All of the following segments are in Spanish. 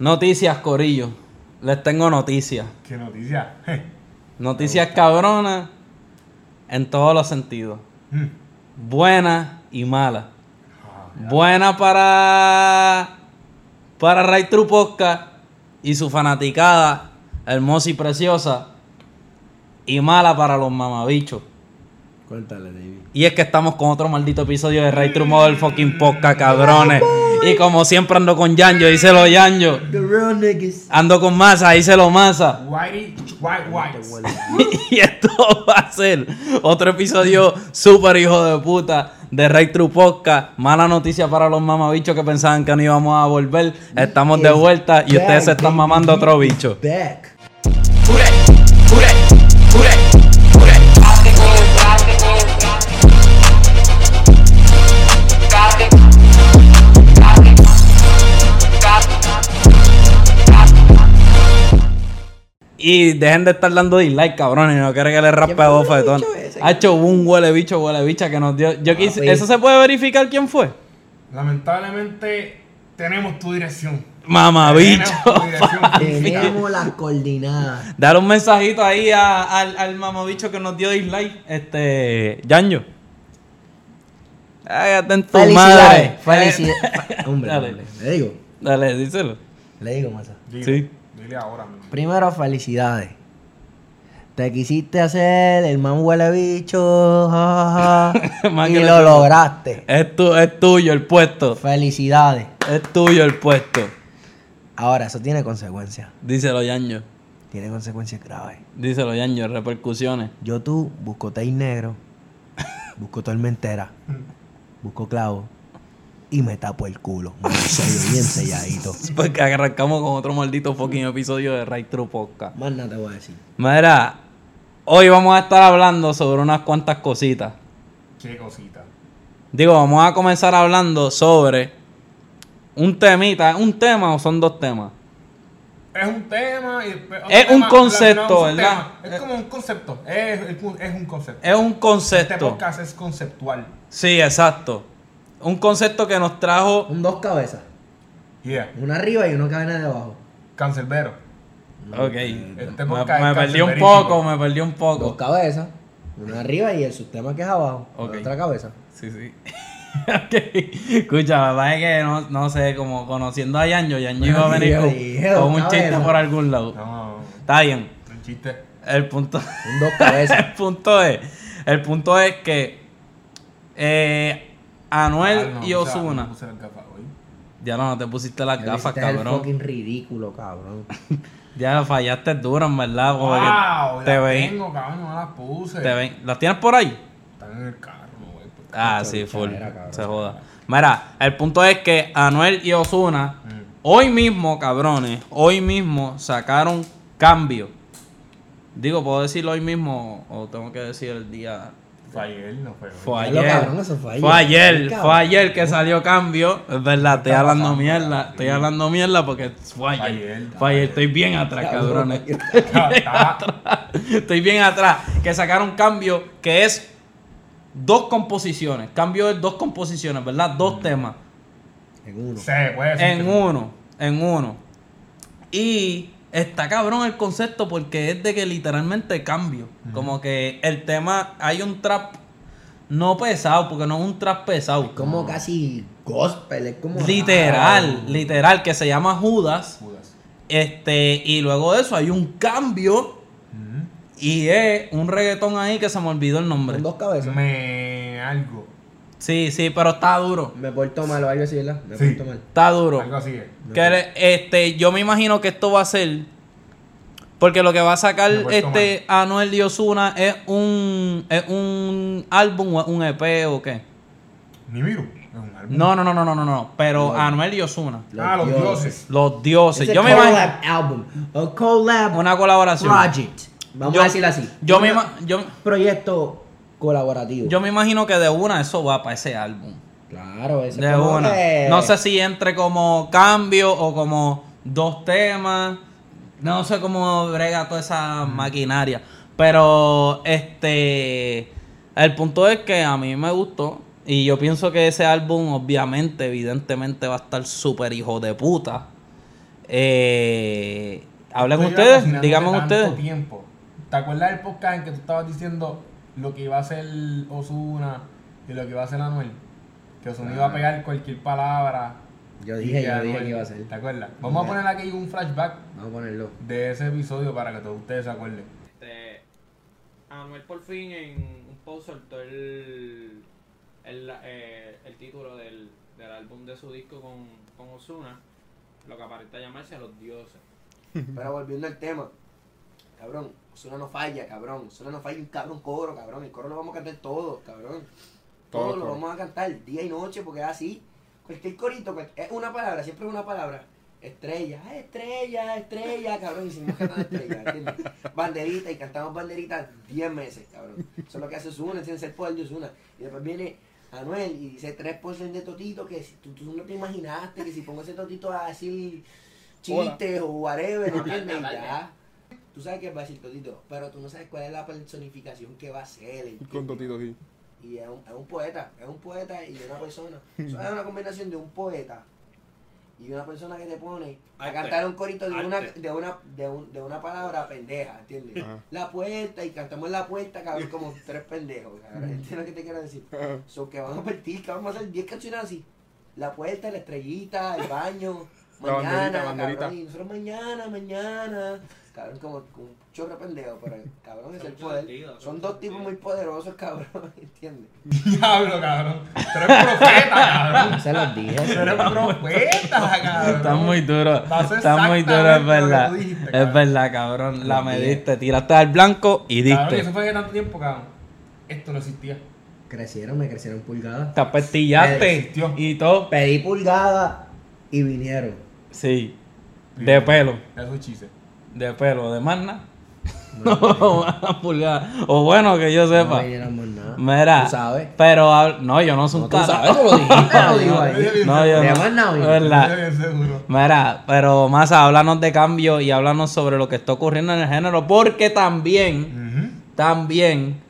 Noticias, Corillo. Les tengo noticias. ¿Qué noticia? Noticias cabronas en todos los sentidos. Mm. Buenas y malas. Buena para para Ray True Podcast y su fanaticada hermosa y preciosa. Y mala para los mamabichos. Cuéntale, David. Y es que estamos con otro maldito episodio de Ray True Motherfucking Podcast, cabrones. Y como siempre ando con Yanjo, díselo Yanjo. The real niggas. Ando con Masa, díselo Masa. Whitey, white, white. y esto va a ser otro episodio súper hijo de puta de Ray True Podcast. Mala noticia para los mamabichos que pensaban que no íbamos a volver. Estamos de vuelta y ustedes se están mamando otro bicho. Back. Y dejen de estar dando dislike, cabrones. No quiero que le raspe a bofetón. Ha hecho un huele bicho, huele bicha que nos dio. Yo quise. ¿Eso se puede verificar quién fue? Lamentablemente tenemos tu dirección. Mamabicho. Tenemos tu dirección. Tenemos las coordenadas. Dale un mensajito ahí a- al, al mamabicho que nos dio dislike. Este. Yanjo. Cállate en tu madre. Felicidades. Felicidades. Hombre, Dale. hombre, le digo. Dale, díselo. Le digo, Masa. Sí. Dile ahora mismo. Primero, felicidades. Te quisiste hacer el man huele bicho. ja, ja, ja, Más y lo lograste. Es, tu, es tuyo el puesto. Felicidades. Es tuyo el puesto. Ahora, eso tiene consecuencias. Díselo, Yanjo. Tiene consecuencias graves. Díselo, Yanjo. Repercusiones. Yo tú busco teis negro, busco tormentera, busco clavo y me tapo el culo. Muy sello, bien selladito. Porque arrancamos con otro maldito fucking episodio de Right True Podcast. Más nada te voy a decir. Mira, hoy vamos a estar hablando sobre unas cuantas cositas. Qué cosita. Digo, vamos a comenzar hablando sobre un temita. ¿Un tema o son dos temas? Es un tema y Es un tema concepto, ¿verdad? tema. Es como un concepto. Es, es un- es un concepto. Es un Este concepto. podcast es conceptual. Sí, exacto. Un concepto que nos trajo. Un dos cabezas. Yeah. Una arriba y una cadena de abajo. Cancelbero. Ok. Este Me, me es perdí un poco, me perdí un Dos poco. cabezas. Una arriba y el sistema que es abajo. Ok. Otra cabeza. Sí, sí. ok. Escucha, me parece que no, no sé, como conociendo a Yanjo, Yanjo iba a venir con, un dos chiste por algún lado. No, Está bien. un chiste. El punto, Un dos cabezas. el punto es, el punto es que eh, Anuel Ah, no, y Osuna. no. Ya no, no te pusiste las Ya gafas, cabrón. fucking ridículo, cabrón. Ya fallaste duro, en verdad. Wow, te las ven, tengo, cabrón, no las puse. te ven. ¿Las tienes por ahí? Están en el carro, güey. Ah, sí, es full. cabrón. Se joda. Mira, el punto es que Anuel y Osuna, Mm. hoy mismo, cabrones, hoy mismo sacaron cambio. Digo, ¿puedo decirlo hoy mismo o tengo que decir el día? Fue ayer, no fue hoy. Fue ayer. cabrón, eso fue ayer. Fue ayer, fue ayer que salió cambio. Es verdad, estoy hablando pasando, mierda. Estoy hablando mierda porque fue ayer. ayer, Fue ayer, estoy bien atrás, Cabrón, cabrones. Estoy bien atrás. Que sacaron cambio que es dos composiciones. Cambio de dos composiciones, ¿verdad? Dos temas. En uno. Se puede En uno. En uno. Y está cabrón el concepto porque es de que literalmente cambio. Como que el tema, hay un trap no pesado, porque no es un trap pesado. Es como casi gospel, es como. Literal, literal, que se llama Judas. Judas. Este, y luego de eso hay un cambio y es un reggaetón ahí que se me olvidó el nombre. Con dos cabezas. Me. algo. Sí, sí, pero está duro. Me porto mal o algo así, ¿verdad? Me Sí. porto mal. Está duro. Algo así es. Que le- este, yo me imagino que esto va a ser. Porque lo que va a sacar este Anuel y Osuna es un, es un álbum o es un EP o qué. Ni miro. Es un álbum. No, no, no, no, no, no, no. Pero No. Anuel y Osuna. Ah, los dioses. Los dioses. Es Yo me imagino. collab album. A collab Una colaboración. project. Vamos Yo- a decirlo así. Yo me, ima- yo, proyecto colaborativo. yo me imagino que de una eso va para ese álbum. Claro, ese De como una. que- No sé si entre como cambio o como dos temas. No sé cómo brega toda esa maquinaria. Pero este. El punto es que a mí me gustó. Y yo pienso que ese álbum, obviamente, evidentemente, va a estar súper hijo de puta. Eh, hablen ustedes, díganme ustedes. tiempo. ¿Te acuerdas del podcast en que tú estabas diciendo lo que iba a hacer Osuna y lo que iba a hacer Anuel? Que Osuna iba a pegar cualquier palabra. Yo dije, yo dije que iba a ser. ¿Te acuerdas? Vamos a poner aquí un flashback Vamos a ponerlo. de ese episodio para que todos ustedes se acuerden. Este, Anuel por fin en un post soltó el, el, eh, el título del, del álbum de su disco con, con Ozuna, lo que aparenta llamarse Los Dioses. Pero volviendo al tema, cabrón, Osuna no falla, cabrón. Osuna no falla un cabrón coro, cabrón. El coro lo vamos a cantar todo, cabrón. Todo Todo el lo vamos a cantar día y noche porque es así. Cualquier corito, es una palabra, siempre es una palabra. Estrella, ah, estrella, estrella, cabrón. Y seguimos cantando estrella, ¿entiendes? Banderita y cantamos banderitas 10 meses, cabrón. Eso es lo que hace Osuna, entiendes el poder de Osuna. Y después viene Anuel y dice 3% de Totito que si tú, tú no te imaginaste que si pongo ese Totito a decir chistes o whatever, ¿entiendes? Ya. Tú sabes que va a decir Totito, pero tú no sabes cuál es la personificación que va a ser. ¿entiendes? Con Totito, sí. Y es un, es un poeta, es un poeta y una persona. Eso es una combinación de un poeta y una persona que te pone a Arte. cantar un corito de una, de una, de, un- de una palabra pendeja, ¿entiendes? Ajá. La puerta y cantamos la puerta, cabrón, como tres pendejos, cabrón. ¿Entiendes lo que te quiero decir? Ajá. So que vamos a partir, que vamos a hacer 10 canciones así. La puerta, la estrellita, el baño, mañana, banderita, banderita. cabrón, y nosotros mañana, mañana. Cabrón, como, como un chorro de pendejo, pero cabrón es el poder. sentido, son dos tipos muy poderosos, cabrón, ¿entiendes? Diablo, cabrón. Tú eres profeta, cabrón. Se los dije. Tú eres profeta, cabrón. Está muy duro, Pasó está muy duro, es verdad. dijiste, Es cabrón. verdad, cabrón. La mediste, tiraste al blanco y Cabrón, diste. eso fue de tanto tiempo, cabrón. Esto no existía. Crecieron, me crecieron pulgadas. Te apestillaste y todo. Pedí pulgadas y vinieron. Sí, de pelo. Eso es chiste. De pelo, de magna. No, una pulgada. O bueno, que yo No sepa. nada. Mira, Tú sabes. pero hab- no, yo no soy un No, sabes, lo dijiste, lo digo ahí. No, yo De no. Mira, pero más háblanos de cambio y háblanos sobre lo que está ocurriendo en el género, porque también, también,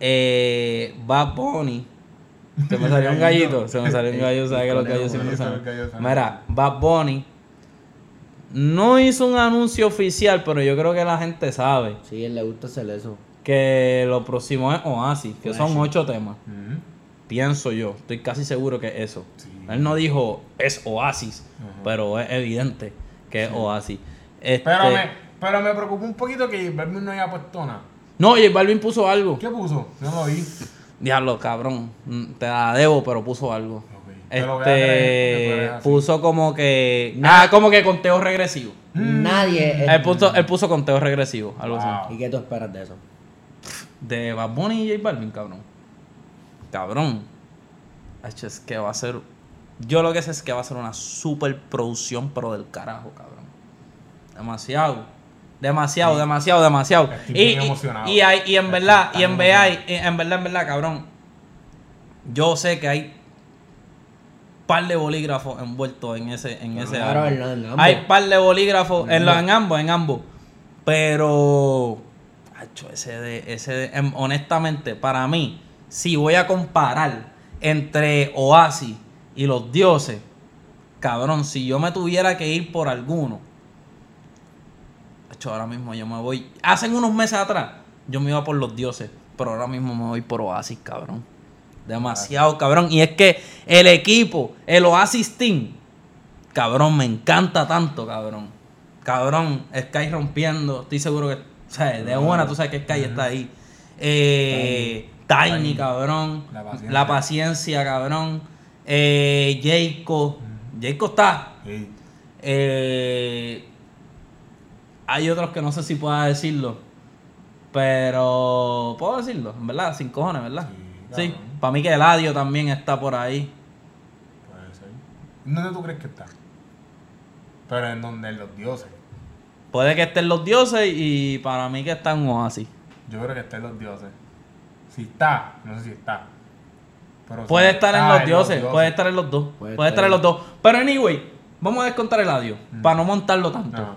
eh, Bad Bunny. Se me salió un gallito, se me salió un gallo, ¿sabes que los gallos siempre salen? Mira, Bad Bunny no hizo un anuncio oficial, pero yo creo que la gente sabe Sí, él le gusta hacer eso. que lo próximo es Oasis, que son ocho temas. Pienso yo, estoy casi seguro que es eso. Sí. Él no dijo es Oasis, pero es evidente que es Oasis. Este, Pero me, pero me preocupó un poquito que J Balvin no haya puesto nada. No, J Balvin puso algo. ¿Qué puso? No lo vi. Diablo, cabrón. mm, Te la debo, pero puso algo. Creer Este puso como que. Ah, como que conteo regresivo. Mm. Nadie. es- Él puso, él puso conteo regresivo, algo así. ¿Y qué tú esperas de eso? De Bad Bunny y J Balvin, cabrón. Cabrón. Es que va a ser. Yo lo que sé es que va a ser una super producción, pero del carajo, cabrón. Demasiado. Demasiado, demasiado, demasiado. Estoy Y, bien y- emocionado. y, hay- y en Estoy verdad, y en verdad, emocionado. y en verdad, en verdad, cabrón. Yo sé que hay par de bolígrafos envueltos en ese, en ese Claro, álbum. en- en ambos. Hay par de bolígrafos en, los- en ambos, en ambos. Pero, acho, ese de, ese de- em, honestamente, para mí, si voy a comparar entre Oasis y los dioses, cabrón, si yo me tuviera que ir por alguno, acho, ahora mismo yo me voy. Hace unos meses atrás, yo me iba por los dioses, pero ahora mismo me voy por Oasis, cabrón. Demasiado, cabrón. Y es que el equipo, el Oasis Team, cabrón, me encanta tanto, cabrón. Cabrón, Sky rompiendo. Estoy seguro que, o sea, de buena tú sabes que Sky está ahí. Eh, Tiny, Tiny. cabrón. La paciencia. La paciencia, cabrón. Eh, Jayco. Jayco está. Sí. Eh, hay otros que no sé si pueda decirlo. Pero puedo decirlo, en verdad, sin cojones, ¿verdad? Sí. Para mí que Eladio también está por ahí. Puede ser. ¿Dónde tú crees que está? Pero en donde los dioses. Puede que estén los dioses y para mí que está en Oasis. Yo creo que está en los dioses. Si está, no sé si está. Pero si Puede estar en los dioses, puede estar en los dos. Puede Puede, estar en los dos. Pero anyway, vamos a descontar Eladio, Mm. para no montarlo tanto. No.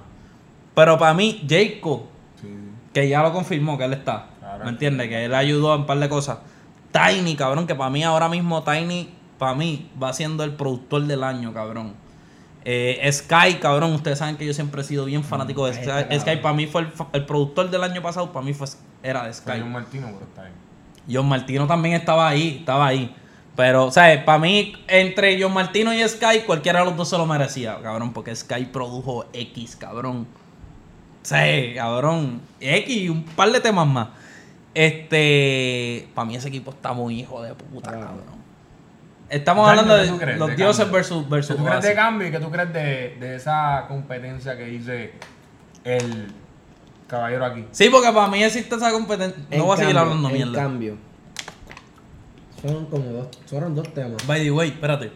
Pero para mí, Jacob, sí. que ya lo confirmó que él está. Claro. ¿Me entiendes? Que él ayudó en un par de cosas. Tiny, cabrón, que para mí ahora mismo Tiny, para mí, va siendo el productor del año, cabrón. Eh, Sky, cabrón, ustedes saben que yo siempre he sido bien fanático de Mm, Sky. este Sky para mí fue el, el productor del año pasado, para mí fue, era de Sky. Un Martino, pero está. John Martino también estaba ahí, estaba ahí. Pero, o sea, para mí, entre John Martino y Sky, cualquiera de los dos se lo merecía, cabrón, porque Sky produjo X, cabrón. Sí, cabrón. X y un par de temas más. Este. Para mí ese equipo está muy hijo de puta, Claro. cabrón. Estamos hablando ¿qué de crees los de dioses cambio? versus, ¿Qué versus tú crees de cambio y qué tú crees de, de esa competencia que dice el caballero aquí? Sí, porque para mí existe esa competencia. No En voy a seguir cambio, hablando en mierda. cambio, fueron como dos, fueron dos temas. By the way, espérate.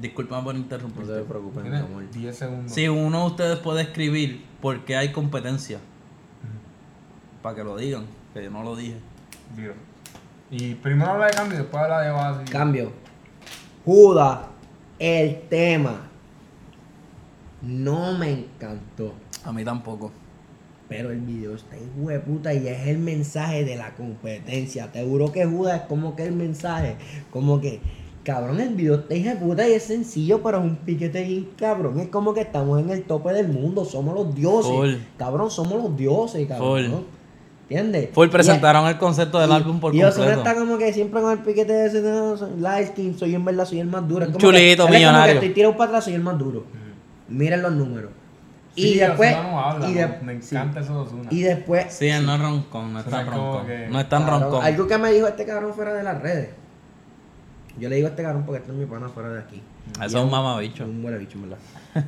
Disculpame por No interrumpirte. te preocupes, mi amor. 10 segundos. Si uno de ustedes puede escribir por qué hay competencia, para que lo digan, que yo no lo dije. Y primero habla de cambio y después habla de base. Cambio. Judas, el tema no me encantó. A mí tampoco. Pero el video está hijo de puta y es el mensaje de la competencia. Te juro que Judas es como que el mensaje. Como que, cabrón, el video está hijo de puta y es sencillo, pero es un piquete bien cabrón. Es como que estamos en el tope del mundo. Somos los dioses. Full. Cabrón, somos los dioses, cabrón. Full. ¿Entiendes? Full Y- presentaron el concepto del y- álbum por y Ozuna completo. está como que siempre con el piquete de ese, no, soy light soy en verdad, soy el más duro. Es como Chulito, que- él es como que millonario. estoy tirado para atrás, soy el más duro. Miren los números. Sí, y después. Ozuna no habla, y, de- me sí. encanta eso de Ozuna. y después. Sí, él no es roncón, no es tan roncón. que- No es tan cabrón, roncón. Algo que me dijo este cabrón fuera de las redes. Yo le digo a este cabrón porque este es mi pana fuera de aquí. Eso Y es un mamabicho. Un huele bicho, en ¿verdad?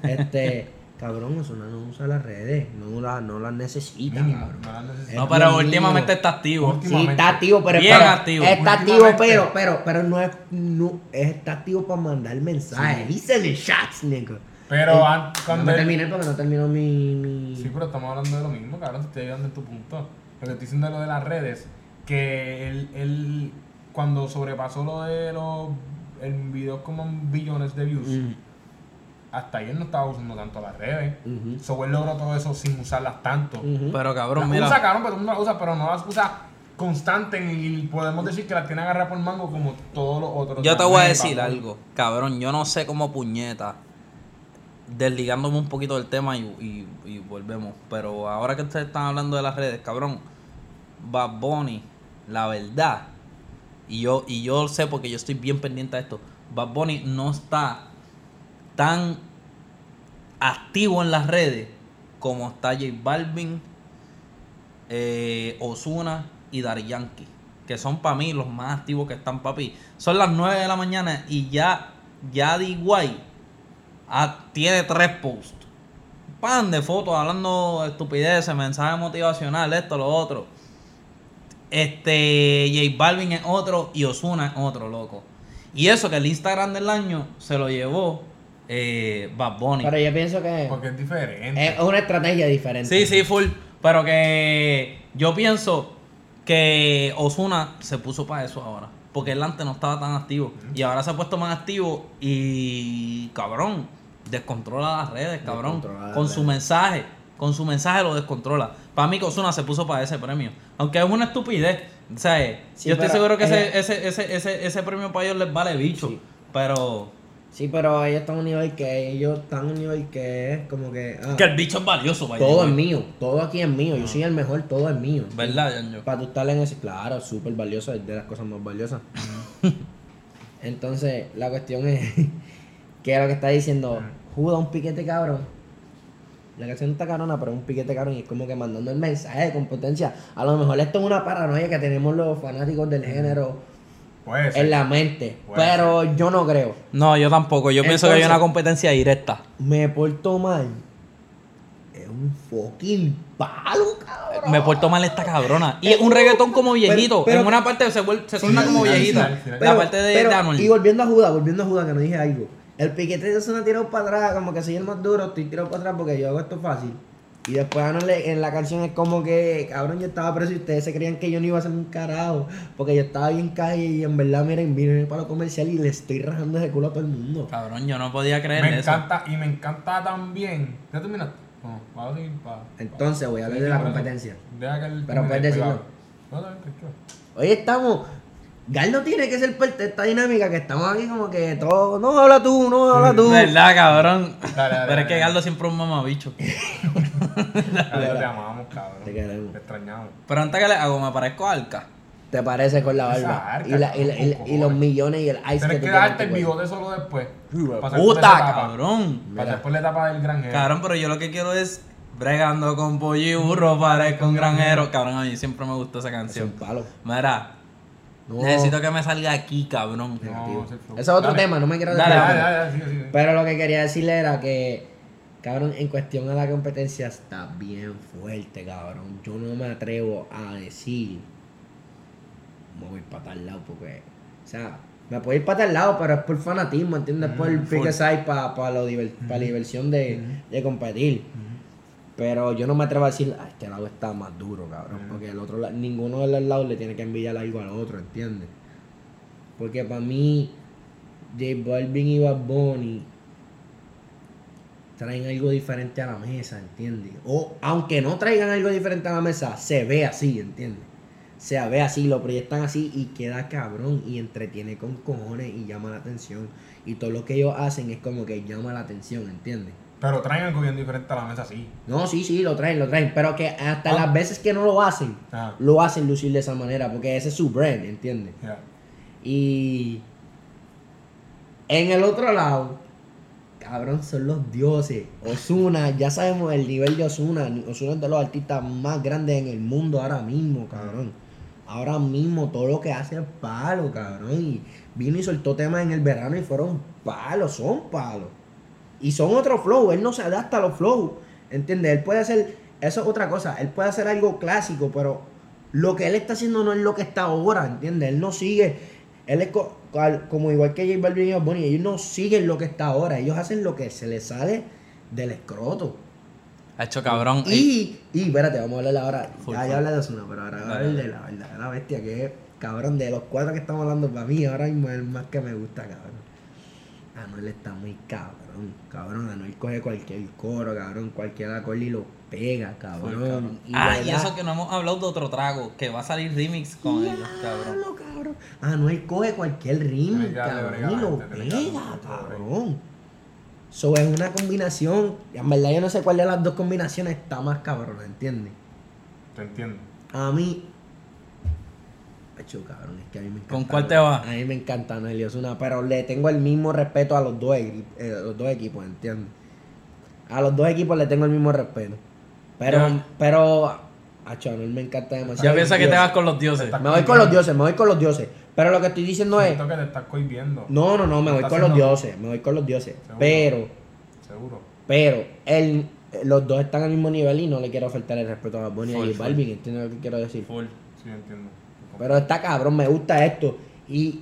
Este, cabrón, Ozuna no usa las redes. No las no las necesita, Mínimo, cabrón. no la necesito. No, pero últimamente está activo. Sí, está activo, pero Bien activo. Está activo, pero, pero, pero no es, no, está activo para mandar mensajes. He's sending shots, nigga. Pero Eh, an- no cuando me él- terminé porque no terminó mi, mi... Sí, pero estamos hablando de lo mismo, cabrón, te estoy ayudando en tu punto. Lo que estoy diciendo es lo de las redes, que él, él cuando sobrepasó lo de los en videos como billones de views, Mm, hasta ayer no estaba usando tanto las redes. ujú, So, él logró todo eso sin usarlas tanto. Pero cabrón, las mira. usa, cabrón, pero el mundo las usa, pero no las usa constante y podemos decir que las tiene agarradas por mango como todos los otros. Yo te voy a decir algo, cabrón. Yo no sé cómo puñeta, desligándome un poquito del tema y, y- y volvemos. Pero ahora que ustedes están hablando de las redes, cabrón, Bad Bunny, la verdad, y yo, y yo sé porque yo estoy bien pendiente a esto, Bad Bunny no está tan activo en las redes como está J Balvin, eh, Osuna y Daddy Yankee, que son para mí los más activos que están, papi. Son las 9 de la mañana y ya, ya D.Y. ah, tiene tres posts. Pan de fotos hablando estupideces, mensajes motivacionales, esto, lo otro. Este, J Balvin es otro y Osuna es otro, loco. Y eso que el Instagram del año se lo llevó eh, Bad Bunny. Pero yo pienso que Porque es diferente. es una estrategia diferente. Sí, sí, full. Pero que yo pienso que Osuna se puso para eso ahora. Porque él antes no estaba tan activo. Y ahora se ha puesto más activo y cabrón, descontrola las redes, cabrón. Las Con redes. su mensaje. Con su mensaje lo descontrola. Para mí que Osuna se puso para ese premio. Aunque es una estupidez. O sea, Sí, yo estoy seguro que ese, ese, ese, ese, ese premio para ellos les vale bicho. Sí. Pero Sí, pero ellos están a un nivel que ellos están a un nivel que es como que ah, que el bicho es valioso, the todo es mío, todo aquí es mío, yo soy el mejor, todo es mío. ¿Verdad, Yanjo? Para tú estar en ese, claro, súper valioso, es de las cosas más valiosas. Entonces, la cuestión es que lo que está diciendo, Juda un piquete cabrón. La canción está carona, pero es un piquete cabrón y es como que mandando el mensaje de competencia. A lo mejor esto es una paranoia que tenemos los fanáticos del género Puede ser. en la mente, Puede pero yo no creo. No, yo tampoco. Yo pienso que hay una competencia directa. Me porto mal. Es un fucking palo, cabrón. Me porto mal esta cabrona. Y es un reggaetón como viejito. pero- en una parte se, vuelve, se suena como viejita. final, al final. la parte de, pero- de. Y volviendo a Judas, volviendo a Judas, que no dije algo. El piquete de Zona tirado para atrás, como que soy el más duro, estoy tirado para atrás porque yo hago esto fácil. Y después Anuel le- en la canción es como que, cabrón, yo estaba preso y ustedes se creían que yo no iba a hacer un carajo. Porque yo estaba bien calle y en verdad, miren, miren para lo comercial y le estoy rajando ese culo a todo el mundo. Cabrón, yo no podía creer Me eso. encanta, y me encanta también. ¿Ya terminaste? No, vamos a seguir para. Entonces voy a hablar de la competencia. Deja que él Pero puedes decirlo. hablo. No, no, tiene que ser parte de esta dinámica que estamos aquí como que todo. No habla tú, no habla tú. ¿Verdad, cabrón? Dale, dale, Pero es que Gardo siempre es un mamabicho. Dale, te amamos, cabrón. Te queremos. Te extrañamos. Pero antes que le hago, me parezco Arca. ¿Te parece con la barba? arca, Y, la- y la- y la- con y los millones y el ice que Tienes tú que darte en el bigote solo después. ¡Puta, cabrón! Para después la etapa del granjero. Cabrón, pero yo lo que quiero es bregando con pollo y burro, parezco un granjero. Cabrón, a mí siempre me gustó esa Es un canción. palo. Mira, No. necesito que me salga aquí, cabrón. No. Eso es otro Dale. tema, no me quiero Dale, desviar. Dale, dale, dale, sigue, sigue. Pero lo que quería decirle era que, cabrón, en cuestión a la competencia está bien fuerte, cabrón. Yo no me atrevo a decir, me voy para tal lado, porque, o sea, me puedo ir para tal lado, pero es por fanatismo, ¿entiendes? por el Mm, pick side para la diversión de, de competir. Pero yo no me atrevo a decir, ah, este lado está más duro, cabrón. Porque el otro lado, ninguno de los lados le tiene que envidiar algo al otro, ¿entiendes? Porque para mí, J Balvin y Bad Bunny traen algo diferente a la mesa, ¿entiendes? O aunque no traigan algo diferente a la mesa, se ve así, ¿entiendes? Se ve así, lo proyectan así y queda cabrón y entretiene con cojones y llama la atención. Y todo lo que ellos hacen es como que llama la atención, ¿entiendes? Pero traen algo bien diferente a la mesa, sí. No, sí, sí, lo traen, lo traen. Pero que hasta Ah. las veces que no lo hacen, lo hacen lucir de esa manera. Porque ese es su brand, ¿entiendes? Y en el otro lado, cabrón, son los dioses. Osuna, ya sabemos el nivel de Osuna. Osuna es de los artistas más grandes en el mundo ahora mismo, cabrón. Ahora mismo todo lo que hace es palo, cabrón. Y vino y soltó temas en el verano y fueron palos, son palos. Y son otro flow, él no se adapta a los flows. ¿Entiendes? Él puede hacer, eso es otra cosa, él puede hacer algo clásico, pero lo que él está haciendo no es lo que está ahora, ¿entiendes? Él no sigue, él es co- como igual que J Balvin y Bad Bunny, ellos no siguen lo que está ahora, ellos hacen lo que se les sale del escroto. Ha hecho cabrón. Y, y espérate, vamos a hablar ahora, Full, ya, full. ya hablé de Osuna, pero ahora voy a hablar de la verdadera bestia que es, cabrón, de los cuatro que estamos hablando, para mí ahora mismo es el más que me gusta, cabrón. Anuel está muy cabrón, cabrón. Anuel coge cualquier coro, cabrón, cualquier acorde y lo pega, cabrón. Y ah, y eso que no hemos hablado de otro trago, que va a salir remix con ellos, cabrón. diablo, cabrón. Anuel coge cualquier darle cabrón, y lo darle pega, break. cabrón. Eso es una combinación. En verdad yo no sé cuál de las dos combinaciones está más cabrón, ¿entiendes? Te entiendo. A mí. Acho, cabrón, es que a mí me encanta. ¿Con cuál te vas? A mí me encanta Anuel y Ozuna, pero le tengo el mismo respeto a los dos, equi- eh, los dos equipos, ¿entiendes? A los dos equipos le tengo el mismo respeto. Pero, Ya. pero. Acho, Anuel me encanta demasiado. Ya piensa que te vas con los dioses. Me voy con los dioses, me voy con los dioses. Pero lo que estoy diciendo es. Que te estás cohibiendo. No, no, no, me voy con los dioses, me voy con los dioses. Seguro. Pero, Seguro. pero, él, los dos están al mismo nivel y no le quiero faltar el respeto a Bunny y a. Balvin, ¿entiendes lo que quiero decir? Full. Sí, entiendo. Pero está cabrón, me gusta esto. Y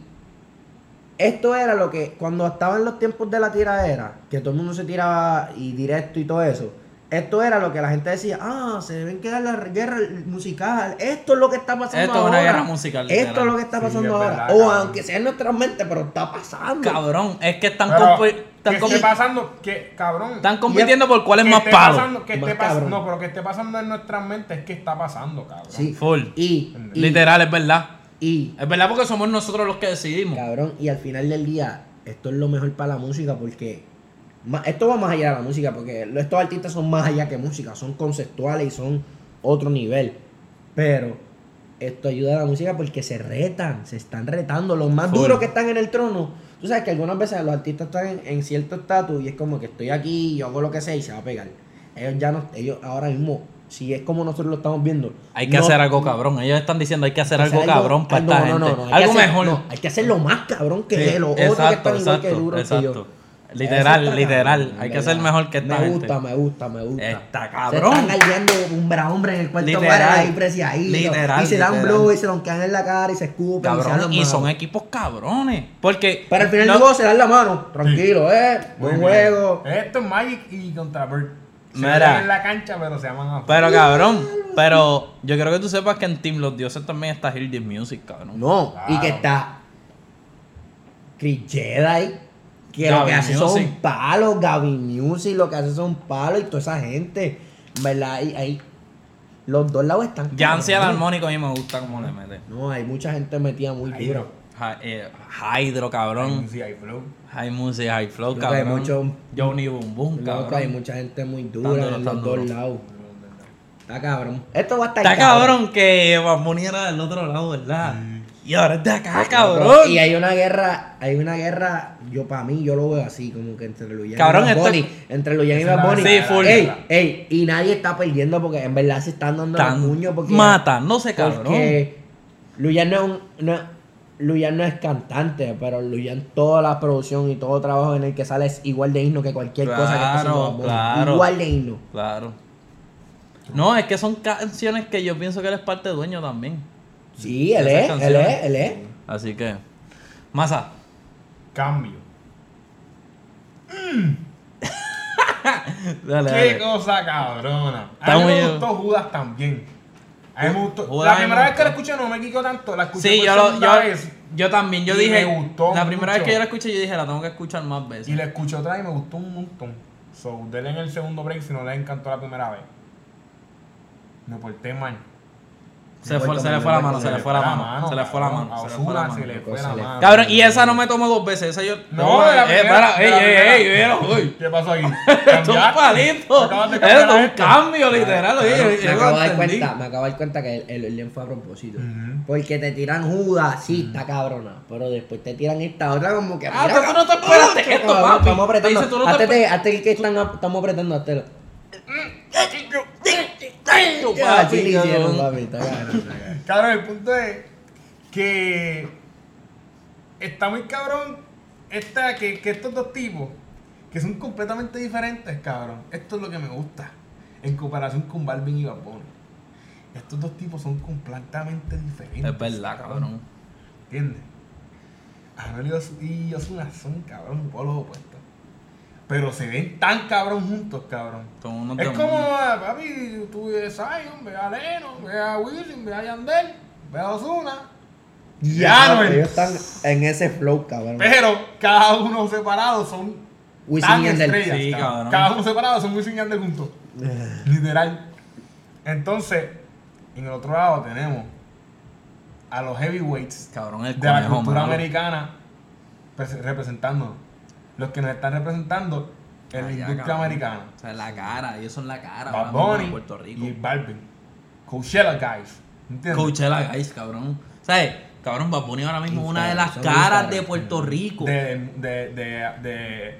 esto era lo que, cuando estaban los tiempos de la tiradera, que todo el mundo se tiraba y directo y todo eso, esto era lo que la gente decía, ah, se deben quedar la guerra musical, esto es lo que está pasando Esto es ahora. una guerra musical, Esto es lo que está Sí, pasando es ahora. verdad, o cabrón. aunque sea en nuestras mentes, pero está pasando. Cabrón, es que están, Pero, compi- están ¿qué compi- esté pasando? ¿Qué, cabrón? están compitiendo por cuál es más palo. pasando- que Más esté pas- cabrón. No, pero que esté pasando en nuestras mentes es que está pasando, cabrón. Sí. Full. Y, y, Literal, es verdad. y, Es verdad porque somos nosotros los que decidimos. Cabrón, y al final del día, esto es lo mejor para la música porque esto va más allá de la música porque lo- estos artistas son más allá que música, son conceptuales y son otro nivel. Pero esto ayuda a la música porque se retan, se están retando. Los más Full. duros que están en el trono, tú sabes que algunas veces los artistas están en, en cierto estatus y es como que estoy aquí, yo hago lo que sea y se va a pegar. Ellos ya no, ellos ahora mismo, si es como nosotros lo estamos viendo. Hay que no- hacer algo cabrón. Ellos están diciendo hay que hacer hacer algo cabrón para algo- esta no, no, gente. no, hay que algo hacer- mejor. no, hay que hacerlo más cabrón que Sí, los otros que están igual que exacto, duros que exacto. yo. Literal, literal. cabrón, Hay que ¿verdad? ser mejor que esta Me gente. gusta, me gusta, me gusta. Está Se cabrón. están galdeando hombre a hombre en el cuarto Literal. para ahí preciadito. Literal, Y se dan blow y se lo quedan en la cara y se escupen. y se Cabrón, son equipos cabrones. Porque. Pero al final no- luego se dan la mano. Tranquilo, eh. Muy Buen bien. juego. Esto es Magic y contra Bird. Se Mira. ven en la cancha, pero se llaman a Pero cabrón, pero yo quiero que tú sepas que en Team Los Dioses también está This Music, cabrón. No, y que está Chris Jedi, que lo que hace Music. son palos, Gaby Music, lo que hace son palos y toda esa gente, ¿verdad? Y ahí, Los dos lados están. Yancy al armónico a mí me gusta como le mete. No, hay mucha gente metida muy Hydro. dura. Hy- eh, Hydro, cabrón. Hay flow. High Music, High Flow, Loco, hay cabrón. mucho- Johnny Boom Boom, Loco, hay cabrón. mucha gente muy dura duro, en los duro. dos lados. Está cabrón. Esto va a estar Está cabrón que Bad Bunny era del otro lado, ¿verdad? Y ahora es de acá, cabrón. Y hay una guerra, hay una guerra, yo para mí, yo lo veo así, como que entre Luyan Cabrón, y Bad esto- Bunny. Entre Luyan y Bad Bunny. Sí, full. Ey, ey, y nadie está perdiendo porque en verdad se están dando Tan los puños porque... matándose, cabrón. Porque Luyan no es un... No, Luyan no es cantante, pero Luyan toda la producción y todo trabajo en el que sale es igual de himno que cualquier cosa que esté haciendo claro. Igual de himno. Claro. No, es que son canciones que yo pienso que él es parte dueño también. Sí, él es, él es, él es. Así que. Masa. Cambio. Dale, Qué dale. cosa cabrona. A mí me gustó Judas también. A mí me gustó. Judas la me primera vez que la escuché no me quicó tanto. La escuché Sí, por yo, lo, segunda yo, vez. yo también. Yo y dije. me gustó la primera vez que yo la escuché, yo dije, la tengo que escuchar más veces. Y la escuché otra vez y me gustó un montón. So, denle en el segundo break si no les encantó la primera vez. Me porté mal. Se, fue, se le fue la mano, se le fue la mano. Se le fue la mano. Se le fue la mano. Cabrón, y esa no me tomó dos veces. Esa yo. No, la eh, espera, ey, ey, ey. ¿Qué pasó aquí? Esto es palito. Esto es un cambio, literal. oye, Me acabo de dar cuenta, me acabo de dar cuenta que el, el fue a propósito. Porque te tiran Judas, sí, está cabrona. Pero después te tiran esta otra como que. Ah, tú no te esperaste esto, papi. Estamos apretando. No hazte que están, estamos apretando, hazte. Papi, Así le hicieron, cabrón. papi, está cabrón, está cabrón. Cabrón, el punto es que está muy cabrón esta, que, que estos dos tipos, que son completamente diferentes, cabrón. Esto es lo que me gusta, en comparación con Balvin y Bad Bunny. Estos dos tipos son completamente diferentes. Es verdad, cabrón. ¿Entiendes? Anuel y Os- y Ozuna son, cabrón, polos opuestos. Pero se ven tan cabrón juntos, cabrón. Son Es como, eh, papi, tú ves a Zion, ves a Leno, ves a Wilson, ves a Yandel, ves a Ozuna. Ya, Anuel. ellos están en ese flow, cabrón. Pero cada uno separado son Wisin tan y Yandel. estrellas. Sí, cabrón. cabrón. Cada uno separado son Wisin y Yandel juntos. Literal. Entonces, en el otro lado tenemos a los heavyweights Cabrón, el de la cultura malo. americana pres- representándonos. Los que nos están representando en la industria cabrón. americana. O sea, la cara, ellos son la cara. Bad Bunny Puerto Rico. y Balvin. Coachella Guys. ¿Entiendes? Coachella Guys, cabrón. ¿Sabes? Cabrón, Bad Bunny ahora mismo es una de las caras de Puerto Rico. De, De, de, de,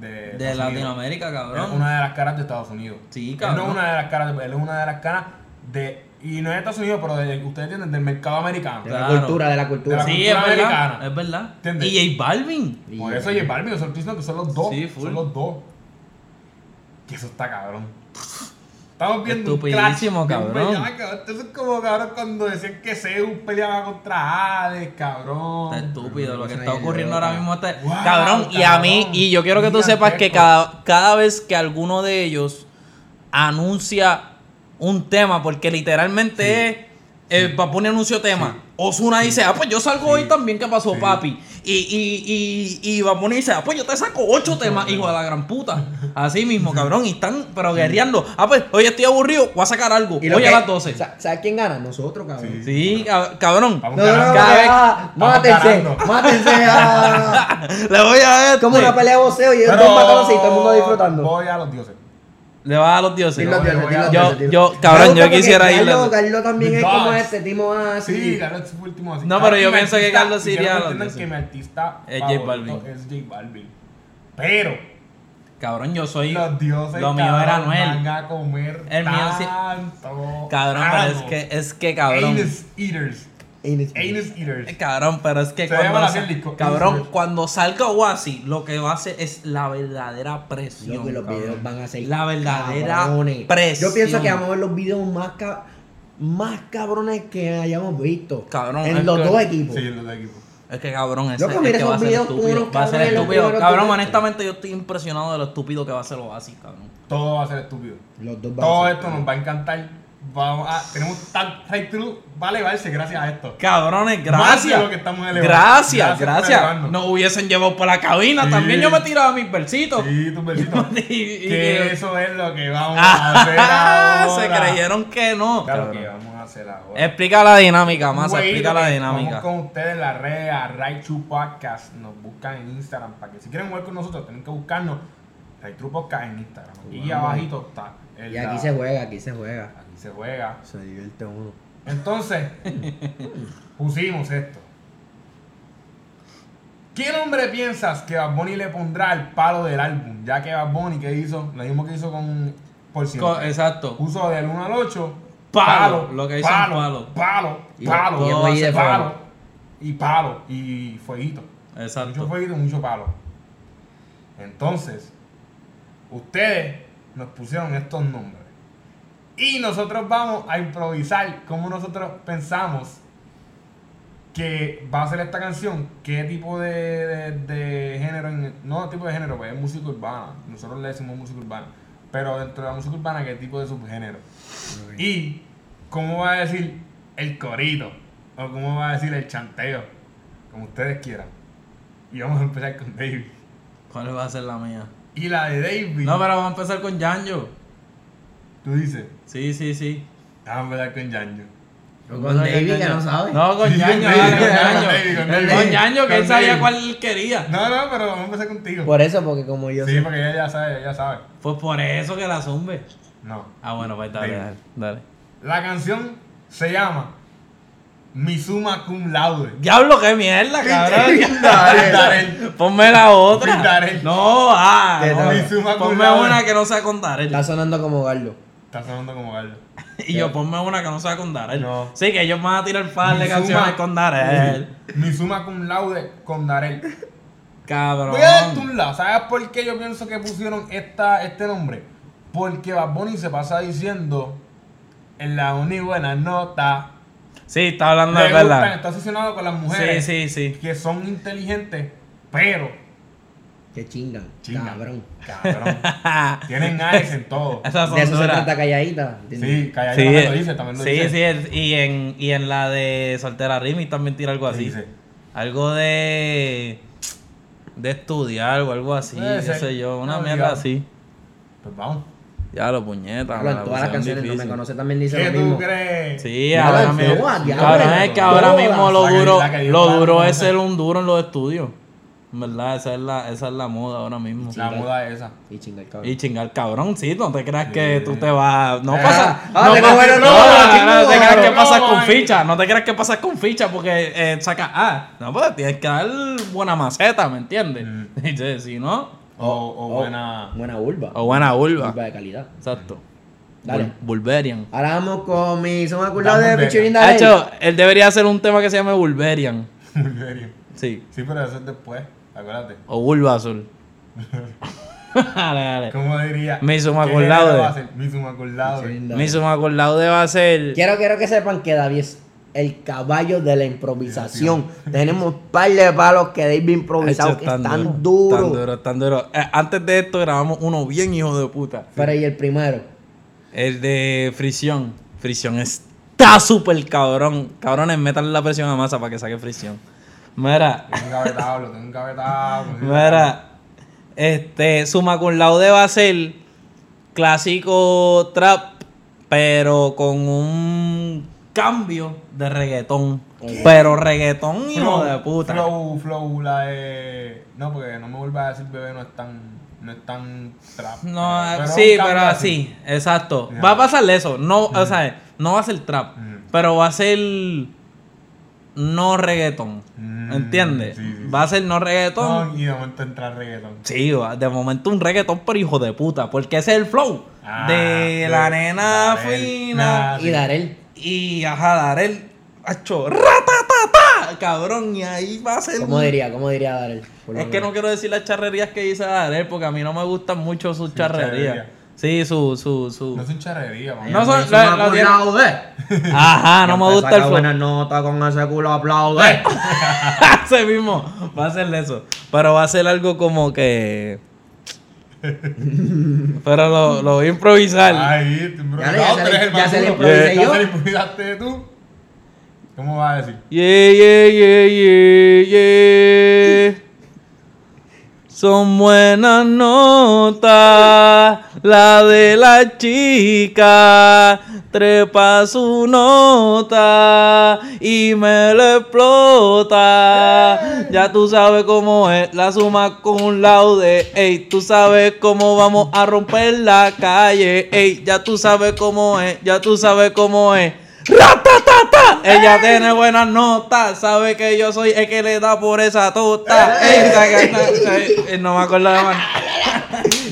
de, de. Latinoamérica, Es cabrón. una de las caras de Estados Unidos. Sí, Él cabrón. no es una de las caras, de- él es una de las caras de. Y no es de Estados Unidos, pero de, ustedes entienden, del mercado americano. De la Claro. cultura, de la cultura. De la Sí, es verdad. americana. Es verdad. ¿Entiendes? Y J Balvin. Y- Por eso J Balvin, yo estoy diciendo que son los dos. Sí, full. son los dos. Que eso está cabrón. Estamos viendo un clash cabrón. Esto es como cabrón cuando decían que Zeus peleaba contra Hades, cabrón. Está estúpido lo que está ocurriendo ahora mismo. Está... Wow, cabrón, y a mí, cabrón. y yo quiero que tú sepas que cada, cada vez que alguno de ellos anuncia un tema, porque literalmente es. El Papuni anunció tema. Osuna dice, ah, pues yo salgo hoy también, ¿qué pasó, Sí. papi? Y, y, y, y Papuni dice, ah, pues yo te saco ocho temas, hijo de la gran puta. Así mismo, cabrón, y están, pero guerreando. Ah, pues hoy estoy aburrido, voy a sacar algo. Y lo Hoy a las 12. sa- ¿Sabes quién gana? Nosotros, cabrón. Sí. Sí, cab- cabrón. Vamos No, no, no, mátense, mátense. Le voy a este. Como una pelea de boxeo y ellos dos matándose y todo el mundo disfrutando. Voy a los dioses. Le va a los dioses. Dilo, Yo- dilo, yo- dilo, yo- dilo, dilo. yo- cabrón, yo quisiera irle Carlos, Carlos también es como este, tipo así. Sí, Carlos es su último así. No, pero yo pienso que Carlos sí iría a los dioses. que mi artista Es J Balvin. Es J Balvin. Pero Cabrón, yo soy. los dioses Lo mío era van a comer El mío sí- tanto Cabrón, pero es que, es que cabrón. Anus eaters. Anus Eh, eaters. Cabrón, pero es que Se cuando, así disco. cabrón, Eaters. cuando salga Oasis, lo que va a hacer es la verdadera presión. Loco, y los cabrón. videos van a ser La verdadera cabrones. presión. Yo pienso que vamos a ver los videos más ca- más cabrones que hayamos visto. Cabrón, en los que- dos equipos. Sí, los de equipo. Es que cabrón, ese, Loco, es que va a ser estúpido. Va a ser estúpido. Cabrón, dos honestamente yo estoy impresionado de lo estúpido que va a ser Oasis, cabrón. Todo va a ser estúpido. Los dos Todo esto nos va a encantar vamos a, tenemos tal Right True, va a elevarse gracias a esto. Cabrones, gracias. lo que estamos elevando. Gracias, Gracias gracias. Nos hubiesen llevado por la cabina. Sí. También yo me tiraba mis versitos. Sí, tu besito. Y- y- que y- eso es lo que vamos a hacer Ah, ahora. se creyeron que no. Claro Cabrón. que vamos a hacer ahora. Explica la dinámica, más explica la dinámica. Vamos con ustedes en las redes, a Right True Podcast. Nos buscan en Instagram para que si quieren jugar con nosotros, tienen que buscarnos Right True Podcast en Instagram. Y abajito está. el- Y aquí la- se juega, aquí se juega. Se juega. Se divierte uno. Entonces, pusimos esto. ¿Qué nombre piensas que Bad Bunny le pondrá al palo del álbum? Ya que Bad Bunny, ¿qué hizo? Lo mismo que hizo con Por exacto. Puso del 1 al 8. Palo, lo que dicen palo, palo. Palo, Y- palo, y palo, de fuego. y palo, y fueguito. Mucho Exacto. fueguito y mucho palo. Entonces, ustedes nos pusieron estos nombres. Y nosotros vamos a improvisar como nosotros pensamos que va a ser esta canción, qué tipo de, de- de género, no tipo de género, pues es música urbana, nosotros le decimos música urbana, pero dentro de la música urbana, qué tipo de subgénero. Y cómo va a decir el corito, o cómo va a decir el chanteo, como ustedes quieran. Y vamos a empezar con David. ¿Cuál va a ser la mía? Y la de David, No, pero vamos a empezar con Yanjo. Tú dices, Sí, sí, sí. vamos a empezar con Yanjo. O con David que no sabe. No, con Yanjo, con Yanjo. que él sabía cuál quería. No, no, pero vamos a empezar contigo. Por eso, porque como yo Sí, porque ella ya sabe, ella sabe. Pues por eso que la zumbe. No. Ah, bueno, pues dale, dale. dale. La canción se llama Misuma Cum Laude. Diablo, qué mierda, cabrón. Ponme la otra. No, ah, ¿Qué no. tal? Misuma cum Ponme laude. una que no sea con Darel. Está sonando como Garlo. Está sonando como gallo. Y yo ponme una que no sea con Darel. No. Sí, que ellos van a tirar par de canciones con Darel. Misuma Cum Laude con Darel. Cabrón. Voy a darte un lado. ¿Sabes por qué yo pienso que pusieron esta, este nombre? Porque Bad Bunny se pasa diciendo en la uni buena nota. Sí, está hablando de verdad. está obsesionado con las Sí, mujeres sí, sí. que son inteligentes, pero Que chingan. Chingan. Cabrón. cabrón, tienen eyes en todo. Son De eso se trata calladita. ¿entiendes? Sí, calladito Sí, también lo dice, también lo sí, dice. sí, el- y en, y en la de Soltera Rimi también tira algo ¿Qué así. dice? Algo de de estudiar o algo así, qué ser. sé yo, una No, mierda así. Pues vamos. Ya lo puñeta, Hablo me en todas las canciones, no me difícil. conoce también dice ¿Qué lo tú mismo. crees? Sí, ahora lo mismo. ya Cabrón, lo es que ahora mismo lo duro, lo duro es ser un duro en los estudios. En verdad, esa es la, esa es la moda ahora mismo. La moda es esa. Y chingar, cabrón. Y chingar cabrón, sí, no te creas que tú te vas. No Ah, pasa. ah, no, te no, no, no, no creas que pasas con ficha. No te creas que pasas con ficha porque eh, sacas A. No, pues tienes que dar buena maceta, ¿me entiendes? Mm. Dice, si no, O, o buena. Buena urba. o buena urba. Urba de calidad. Exacto. Dale. Bul- Bulberian. Ahora vamos con mi acordado Dame de featuring De hecho, él debería hacer un tema que se llame Bulberian. Serio. Sí. Sí, pero eso es después. Acuérdate. O Bulba Azul. dale, dale. ¿Cómo diría? Me hizo un ¿Qué acordado? Me hizo un acordado. Me hizo un acordado de va a ser. Quiero, quiero que sepan que David es el caballo de la improvisación. Tenemos un par de palos que David improvisado Hecho, que tan están duro, duros. Tan duro, tan duro. Eh, antes de esto grabamos uno bien hijo de puta. Pero y el primero. El de fricción. Fricción está súper cabrón. Cabrones, métanle la presión a masa para que saque fricción. Mira, Tengo un gavetado, lo tengo un gavetado. mira. Este, suma con laude va a ser clásico trap, pero con un cambio de reggaetón. Pero reggaetón hijo Flow, de puta. Flow, flow, la de. No, porque no me vuelvas a decir bebé, no es tan. No es tan trap. No, Pero sí, pero así, exacto. Va a pasar eso. No, o sea, no va a ser trap, Mm. pero va a ser no reggaetón. Mm, ¿Entiendes? sí, sí, Va a ser no reggaetón. No, y de momento entra reggaetón. Sí, va- de momento un reggaetón, pero hijo de puta. Porque ese es el flow Ah, de la nena Darel. fina. Ah, Y sí. Darel. Y ajá, Darel. Hacho, ratatata, cabrón. Y ahí va a ser. ¿Cómo diría? ¿Cómo diría Darel? Es que no quiero decir las charrerías que dice Darel, porque a mí no me gustan mucho sus Sus charrerías. charrerías. Sí, su, su, su. No es un charrería, man. No son- la- la tiene- Ajá, no me gusta el flow. buena nota con ese culo aplaude. Ese mismo. Va a ser eso. Pero va a ser algo como que. Pero lo, lo voy a improvisar. Ahí, tú Ya ya se le- ya se improvisé Ya yo. se le improvisaste tú. ¿Cómo vas a decir? Yeah, yeah, yeah, yeah, yeah. Son buenas notas, la de la chica, trepa su nota y me lo explota. Ya tú sabes cómo es, la suma con un laude, ey, tú sabes cómo vamos a romper la calle, ey, ya tú sabes cómo es, ya tú sabes cómo es. Ella tiene buenas notas, sabe que yo soy el que le da por esa tota. No me acuerdo de más.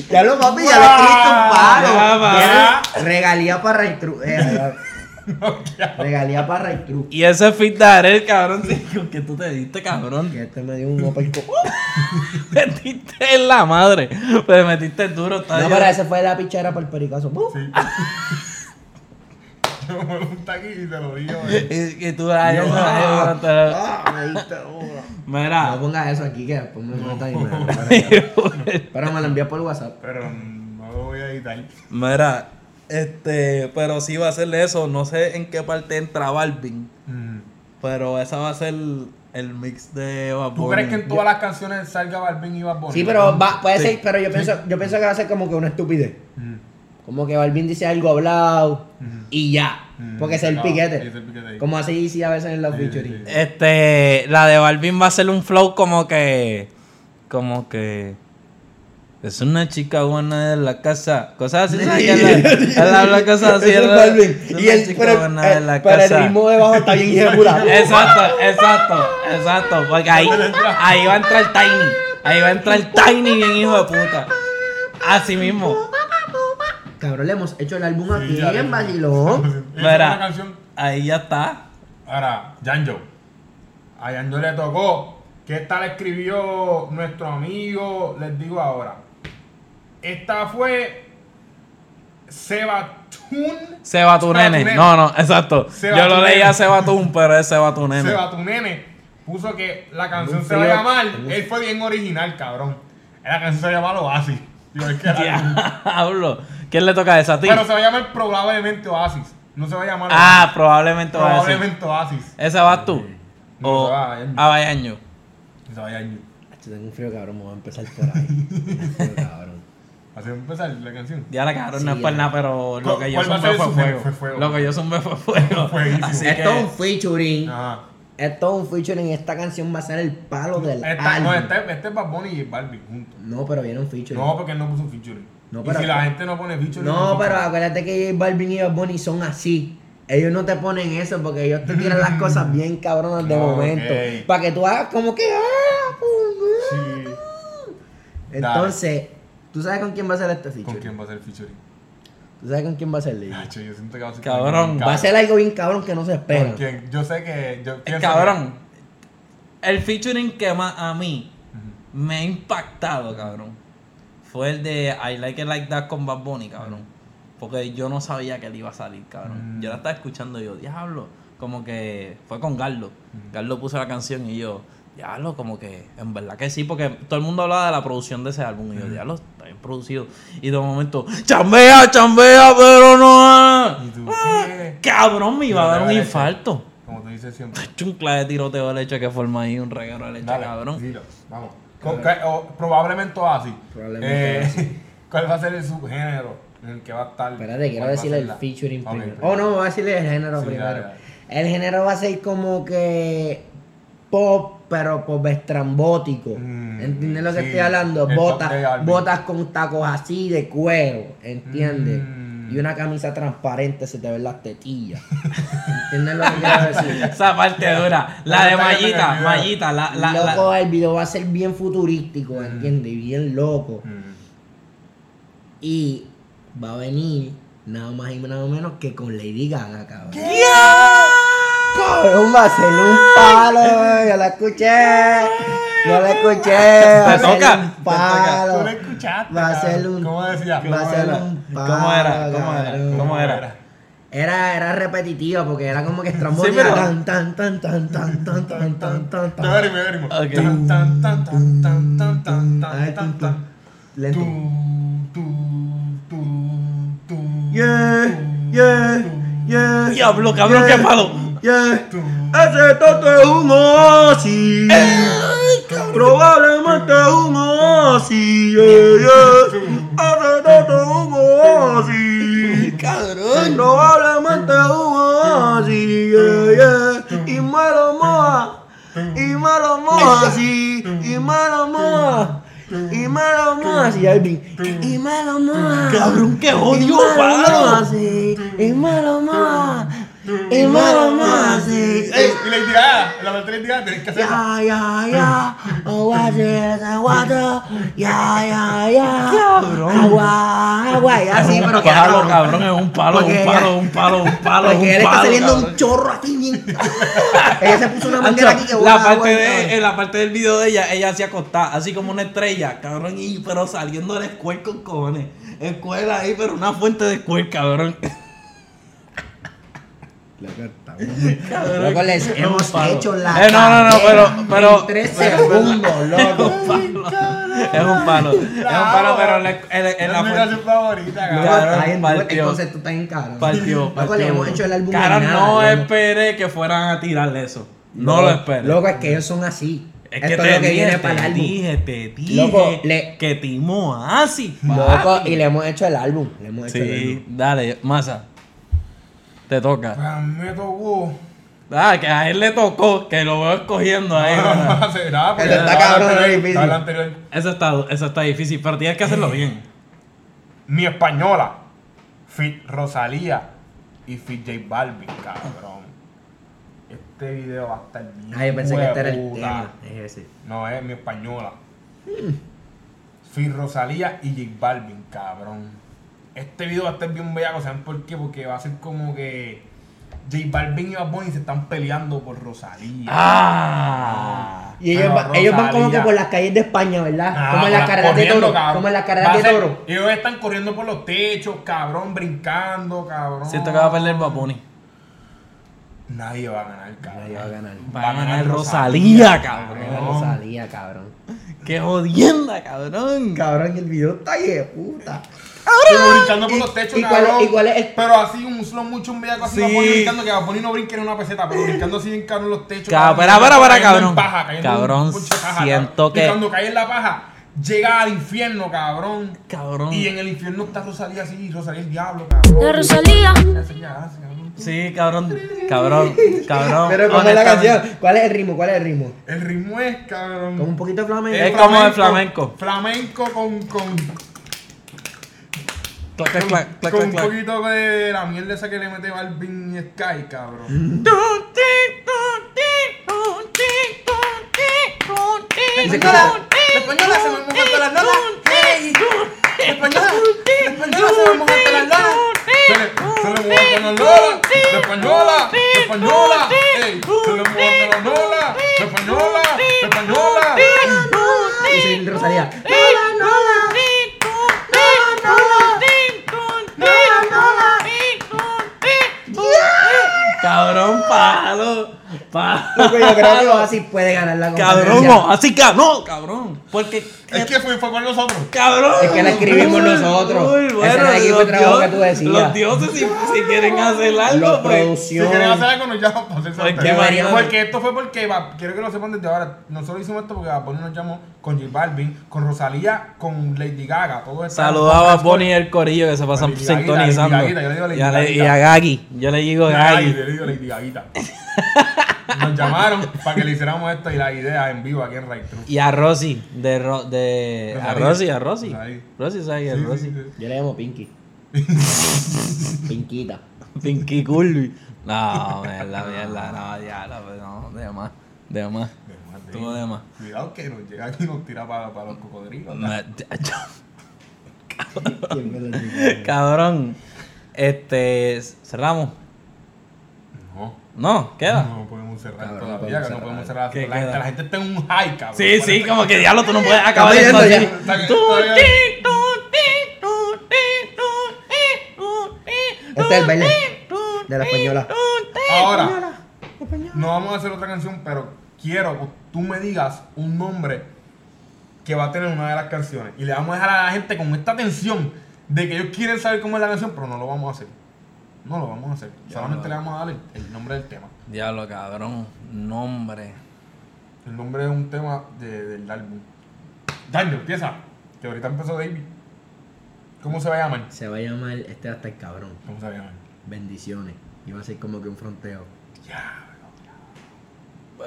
Ya lo papi, ya le escribiste un Ya, palo. pa. Ya, Regalía para Ray Cruz. Eh, regalía para Ray Cruz. Y ese fit de cabrón, que tú te diste, cabrón. Que este me dio un uppercut. metiste en la madre. Pero metiste duro. No, pero ese fue la pichera por el pericazo. Sí. Y te lo digo. eh. Y, y tú ay, ah, ay, Ah, me diste una. No Mira. pongas eso aquí que después me mata y me. Pero me lo envías por WhatsApp. Pero no lo voy a editar. Mira, este, pero sí va a ser eso. No sé en qué parte entra Balvin. Mm. Pero esa va a ser el mix de Bad ¿Tú crees que en todas las canciones salga Balvin y Bad Bunny? Sí, pero va, puede Sí. ser, pero yo pienso, yo pienso que va a ser como que una estupidez. Mm. Como que Balvin dice algo hablado Y ya. Mm, Porque es el piquete. Es el. Como así sí a veces en los Sí, sí, featuring. sí. Este, la de Balvin va a ser un flow como que, como que, es una chica buena de la casa, cosas así, ¿sabes? Él, él habla cosas así. Es Balvin. es Y una el, chica pero, buena eh, de la pero el casa. ritmo de bajo está bien. Exacto, exacto, exacto, porque ahí, ahí va a entrar Tiny, ahí va a entrar Tiny bien hijo de puta, así mismo. Cabrón, le hemos hecho el álbum Sí, aquí ya, en es Mira. Ahí ya está. Ahora, Janjo. A Janjo le tocó. Que esta la escribió nuestro amigo. Les digo ahora. Esta fue. Sebatun. Seba tu nene. Sebatunene. No, no, exacto. Seba Yo lo leía. Sebatun, pero es Seba tu nene. Sebatunene. Puso que la canción se va a llamar. Él fue bien original, cabrón. La canción se llama Oasis. Digo, es que era- Diablo. ¿Quién le toca esa a ti? Pero se va a llamar probablemente Oasis. No se va a llamar Ah, Oasis. probablemente decir. Probablemente Oasis. ¿Ese vas tú? No, o se va a Bayaño. a Bayaño. Se va a. Yo tengo un frío cabrón, me voy a empezar por ahí. Frío, cabrón. Así va a empezar la canción. Ya la cabrón Sí, no es por nada, pero lo ¿Cuál- que yo ser fue fuego. fue fuego? Lo que yo zumbé fue fuego. Así Esto es que. un featuring. Ajá. Esto es un featuring. Esta canción va a ser el palo del Esta, álbum. no, este, este es Bad Bunny y Barbie juntos. No, pero viene un featuring. No, porque él no puso un featuring. No, y pero- si la gente no pone featuring. No, pero acuérdate que J Balvin y Bad Bunny son así. Ellos no te ponen eso porque ellos te tiran las cosas bien cabronas de momento. Para que tú hagas como que. ah, pum, Sí. Entonces, ¿tú sabes con quién va a ser este ¿Con featuring? quién va a ser el featuring? ¿Tú sabes con quién va a ser? Nacho, yo siento que va a ser Cabrón. con Va a ser algo bien cabrón que no se ¿Con espera. quién? Yo sé que. Yo pienso Cabrón. El featuring que más a mí me ha impactado, cabrón, fue el de I Like It Like That con Bad Bunny, cabrón. Porque yo no sabía que él iba a salir, cabrón. Mm. Yo la estaba escuchando y yo, diablo. Como que fue con Garlo. Mm. Garlo puso la canción y yo, diablo, como que en verdad que sí, porque todo el mundo hablaba de la producción de ese álbum. Y yo, diablo, está bien producido. Y de momento, chambea, chambea, pero no. ¿Y tú Ah, qué? Cabrón, me iba a dar un infarto. Como tú dices siempre. Chuncla de tiroteo de leche que forma ahí un regalo de leche, Dale, cabrón. dilo, vamos. Con- que- o probablemente Oasis. Probablemente Eh. ¿Cuál va a ser el subgénero en el que va a estar? Espérate, quiero ¿Cuál va a decirle el la- featuring primero. primero. Oh, no, voy a decirle el género Sí, primero. dale, dale. El género va a ser como que pop, pero pop estrambótico. Mm, ¿Entiendes lo que sí, estoy hablando? el Botas, botas con tacos así de cuero, ¿entiendes? Mm. Y una camisa transparente, se te ven las tetillas. ¿Entiendes lo que quiero decir? Esa parte dura. La de Mallita. Mallita, la, la, la- loco, el video va a ser bien futurístico, ¿entiendes? Y bien loco. Mm. Y va a venir nada más y nada menos que con Lady Gaga, cabrón. Cabrón, va a ser un palo, yo la escuché. Yo la escuché. Va a ser toca, un te palo. Tú lo escuchaste. Va a ser cabrón. un- ¿Cómo decía? Va a ser era? un palo. ¿Cómo era? ¿Cómo era? ¿Cómo era? Era, era repetitiva porque era como que estrambótica. pero- Tan, tan, tan, tan, tan, tan, tan, tan, tan, tan. Me verimo, me verimo. Ok. Tan, tan, tan, tan, tan, tan, tan, tan, tan. Lento. Tum. tum, tum, tum, Yeah, yeah, yeah. Diablo, cabrón, qué palo. Yeah. Ese toto es un oasis. Probablemente es un. Yeah, yeah. Ese toto es un oasis. Cabrón. Probablemente es un oasis. Yeah, yeah. Y me lo moja. Y me lo moja así. Y me lo moja. Y me lo moja así, Alvin. Y me lo moja. Cabrón, qué odio, así. Y me lo moja. Y me lo moja así. Y Lady Gaga, la parte de Lady Gaga, tenés que hacerla. Ya, ya, ya, oasis, aguanta, ya, ya, ya, Cabrón. agua, agua, y así, pero un que palo, cabrón. es un palo, un palo, un palo, un palo, Porque él está saliendo un chorro así bien. Ella se puso una bandera aquí que la parte de, en la parte del video de ella, ella se acostaba así como una estrella, cabrón, y pero saliendo del squirt con cojones. Escuela ahí, pero una fuente de squirt, cabrón. Cabrón, Loco, les es un hemos palo. hecho la Eh, no, no, no, pero, pero. en tres pero- segundos, loco. Es un palo. Es un palo, pero en la, en la- en Es la canción favorita, Loco, cabrón. Partió. el concepto está bien caro. Partió, Loco, partió. le hemos hecho el álbum Cara, nada, no loco. esperé que fueran a tirarle eso. No lo esperé. Loco, es que ellos son así. es que Esto te es lo que dije, viene para el álbum. dije, te dije Loco, le- que Timo así. Loco, y le hemos hecho el álbum. Le hemos hecho el álbum. Sí, dale, masa. Te toca. Ah, Me tocó. Ah, que a él le tocó, que lo veo escogiendo ahí. No hace nada, porque Eso está cabrón, es difícil. anterior. Eso está, eso está difícil, pero tienes que hacerlo bien. Mi española, Fit Rosalía y Fit J Balvin, cabrón. Este video va a estar bien. Ah, yo pensé que este era el tema. Es ese. No, es mi española. Fit Rosalía y J Balvin, cabrón. Este video va a estar bien bellaco, ¿saben por qué? Porque va a ser como que J Balvin y Bad Bunny se están peleando por Rosalía. Ah. Y ellos, Pero va- ellos van como que por las calles de España, ¿verdad? Ah, como en las la- carreras de toro. cabrón. Como en las carreras de ser- toro. Ellos están corriendo por los techos, cabrón, brincando, cabrón. Siento que va a perder Bad Bunny. Nadie va a ganar, cabrón. Nadie va a ganar. Va a ganar Rosalía, cabrón. Rosalía, cabrón. Qué jodienda, cabrón. Cabrón, y el video está ahí de puta. Pero brincando por ¿Y- los techos, cuál es- cabrón. cuál es el- Pero así, un slow mucho, un bellaco así, Sí. va a poner brincando, que va a poner no brinque en una peseta, pero brincando así cabrón en los techos. Ca- cabrón, para, cabrón. paja, Cabrón, siento cabrón. que- Y cuando cae en la paja, llega al infierno, cabrón. Cabrón. Y en el infierno está Rosalía así, Rosalía el diablo, cabrón. La Rosalía. Sí, cabrón. Cabrón. Cabrón. Pero ¿cómo es la canción? ¿Cuál es el ritmo? ¿Cuál es el ritmo? El ritmo es, cabrón. Como un poquito de flamenco. Es como el flamenco. Flamenco con, con, Clac, clac, clac, clac, con clac, un clac. poquito de la mierda esa que le mete Balvin y Sky, cabrón. Española, La española se me mojan todas las notas. Española, la española se me mojan todas las notas. Se le, se le mojan todas las notas. La española, la española. ¡Ey! Se le mojan todas las notas. La española, la española. Yo soy Rosalía. Cabrón, palo. Loco, yo creo que así puede ganar la Cabrón, competencia. no, así ganó, cabrón. Porque. Es que fue, fue con nosotros. Cabrón. Es que la escribimos nosotros. Uy, Ese bueno, era el equipo de los trabajo dios- que tú decías. Los dioses, si, si quieren hacer algo, Los pues. Si quieren hacer algo, nos llaman para hacer Porque esto fue porque, va, quiero que lo sepan desde ahora, nosotros hicimos esto porque Bad Bunny nos llamó con J Balvin, con Rosalía, con Lady Gaga, todo esto. Saludaba a Bonnie y el corillo que se pasan Lady Gaguita, sintonizando. Lady Gaguita, yo le digo Lady Y a, le- y a Gagi. Yo le digo Gagi. le digo Lady Gaguita. Nos llamaron para que le hiciéramos esto y la idea en vivo aquí en Right True. Y a Rosy. De, Ro- de a Rosalía. Rosy, a Rosy. Ahí. Rosy, ¿sabes qué es Sí, Rosy? sí, sí. Yo le llamo Pinky. Pinquita. Pinky Cool. No, mierda, mierda. No, ya, no, no, de más. De más. Estuvo de más. Cuidado que nos llega aquí y nos tira para, para los cocodrilos. ¿no? Me- Cabrón. Este. Cerramos. No. No, queda. No podemos cerrar Cabrón, no todavía, podemos no podemos cerrar. ¿Qué La gente, la gente está en un high, cabrón. Sí, sí, como que diablo, tú no puedes acabar esto yendo así. Está bien, Tú, está bien. ti, tú, ti, tú, ti, tú, ti, tú, ti, Este es el baile de la española. Ahora, no vamos a hacer otra canción, pero quiero que tú me digas un nombre que va a tener una de las canciones. Y le vamos a dejar a la gente con esta tensión de que ellos quieren saber cómo es la canción, pero no lo vamos a hacer. No lo vamos a hacer. Ya Solamente lo- le vamos a dar el, el nombre del tema. Diablo, cabrón. Nombre. El nombre es un tema de- del álbum. Daniel, empieza. Que ahorita empezó David. ¿Cómo se va a llamar? Se va a llamar, este va a estar cabrón. ¿Cómo se va a llamar? Bendiciones. Y va a ser como que un fronteo. Ya,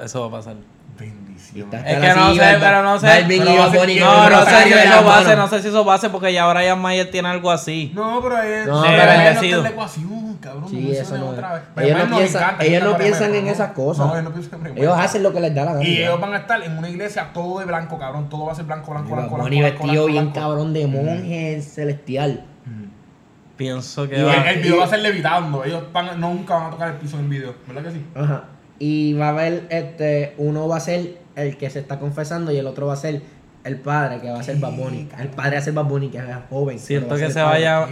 Eso va a pasar. Bendición. Es que no sé, pero no sé. Balvin Pero y Bad Bunny no, No, sé si eso va a ser, no sé si eso va a ser porque ya ahora ya Mayer tiene algo así. No, pero es. No, pero- no está bendecido. en la ecuación, cabrón. Sí, menciona eso no otra vez. Ellos no piensan- encanta, ellos no piensan en esas cosas. No, ellos no piensan en Ellos hacen lo que les da la gana. Y ellos van a estar en una iglesia todo de blanco, cabrón. Todo va a ser blanco, blanco, blanco, blanco. Bunny blanco, vestido bien cabrón de monje celestial. Mm. Pienso que el, el video va a ser levitando. Ellos van, nunca van a tocar el piso en el video. ¿Verdad que sí? Ajá. Y va a haber, este, uno va a ser el que se está confesando y el otro va a ser el padre, que va a ser Bad Bunny. El padre va a ser Bad Bunny, que es joven. Siento va que se vaya-.